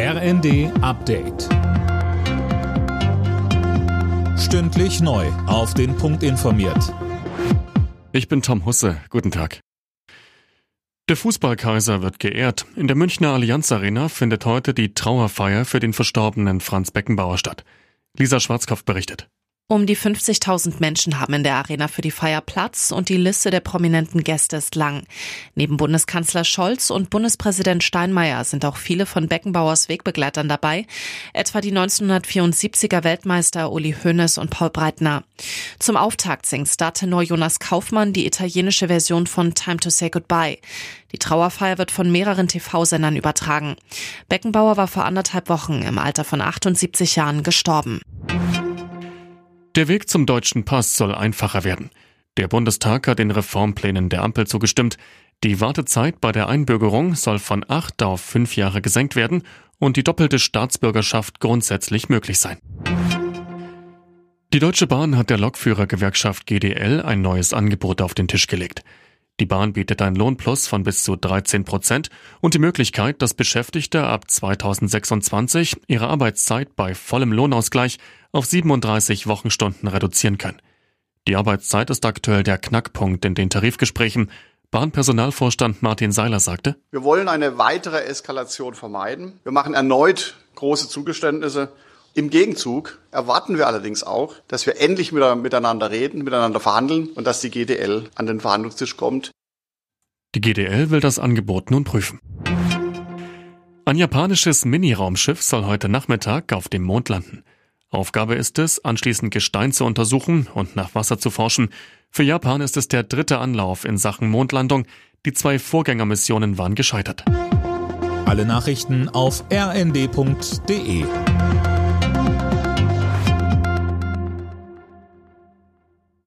RND Update. Stündlich neu. Auf den Punkt informiert. Ich bin Tom Husse. Guten Tag. Der Fußballkaiser wird geehrt. In der Münchner Allianz Arena findet heute die Trauerfeier für den verstorbenen Franz Beckenbauer statt. Lisa Schwarzkopf berichtet. Um die 50.000 Menschen haben in der Arena für die Feier Platz und die Liste der prominenten Gäste ist lang. Neben Bundeskanzler Scholz und Bundespräsident Steinmeier sind auch viele von Beckenbauers Wegbegleitern dabei, etwa die 1974er Weltmeister Uli Hoeneß und Paul Breitner. Zum Auftakt singt Startenor Jonas Kaufmann die italienische Version von Time to Say Goodbye. Die Trauerfeier wird von mehreren TV-Sendern übertragen. Beckenbauer war vor anderthalb Wochen im Alter von 78 Jahren gestorben. Der Weg zum deutschen Pass soll einfacher werden. Der Bundestag hat den Reformplänen der Ampel zugestimmt. Die Wartezeit bei der Einbürgerung soll von acht auf fünf Jahre gesenkt werden und die doppelte Staatsbürgerschaft grundsätzlich möglich sein. Die Deutsche Bahn hat der Lokführergewerkschaft GDL ein neues Angebot auf den Tisch gelegt. Die Bahn bietet ein Lohnplus von bis zu 13 Prozent und die Möglichkeit, dass Beschäftigte ab 2026 ihre Arbeitszeit bei vollem Lohnausgleich auf 37 Wochenstunden reduzieren können. Die Arbeitszeit ist aktuell der Knackpunkt in den Tarifgesprächen. Bahnpersonalvorstand Martin Seiler sagte, Wir wollen eine weitere Eskalation vermeiden. Wir machen erneut große Zugeständnisse. Im Gegenzug erwarten wir allerdings auch, dass wir endlich miteinander reden, miteinander verhandeln und dass die GDL an den Verhandlungstisch kommt. Die GDL will das Angebot nun prüfen. Ein japanisches Mini-Raumschiff soll heute Nachmittag auf dem Mond landen. Aufgabe ist es, anschließend Gestein zu untersuchen und nach Wasser zu forschen. Für Japan ist es der dritte Anlauf in Sachen Mondlandung. Die zwei Vorgängermissionen waren gescheitert. Alle Nachrichten auf rnd.de